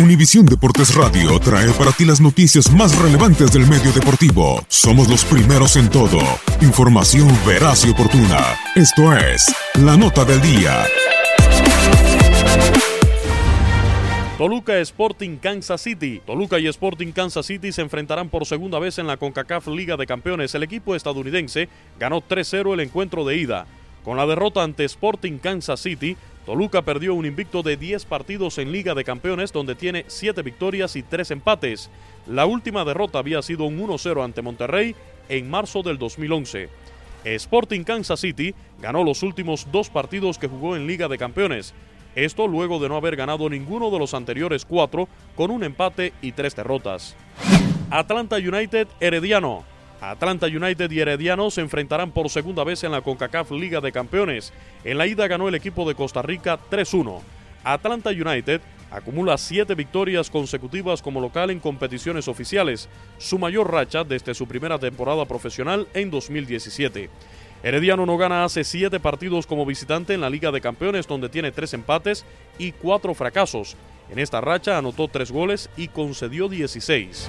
Univisión Deportes Radio trae para ti las noticias más relevantes del medio deportivo. Somos los primeros en todo. Información veraz y oportuna. Esto es La Nota del Día. Toluca Sporting Kansas City. Toluca y Sporting Kansas City se enfrentarán por segunda vez en la CONCACAF Liga de Campeones. El equipo estadounidense ganó 3-0 el encuentro de ida. Con la derrota ante Sporting Kansas City, Toluca perdió un invicto de 10 partidos en Liga de Campeones donde tiene 7 victorias y 3 empates. La última derrota había sido un 1-0 ante Monterrey en marzo del 2011. Sporting Kansas City ganó los últimos dos partidos que jugó en Liga de Campeones. Esto luego de no haber ganado ninguno de los anteriores cuatro con un empate y tres derrotas. Atlanta United Herediano. Atlanta United y Herediano se enfrentarán por segunda vez en la CONCACAF Liga de Campeones. En la ida ganó el equipo de Costa Rica 3-1. Atlanta United acumula siete victorias consecutivas como local en competiciones oficiales, su mayor racha desde su primera temporada profesional en 2017. Herediano no gana hace siete partidos como visitante en la Liga de Campeones donde tiene tres empates y cuatro fracasos. En esta racha anotó tres goles y concedió 16.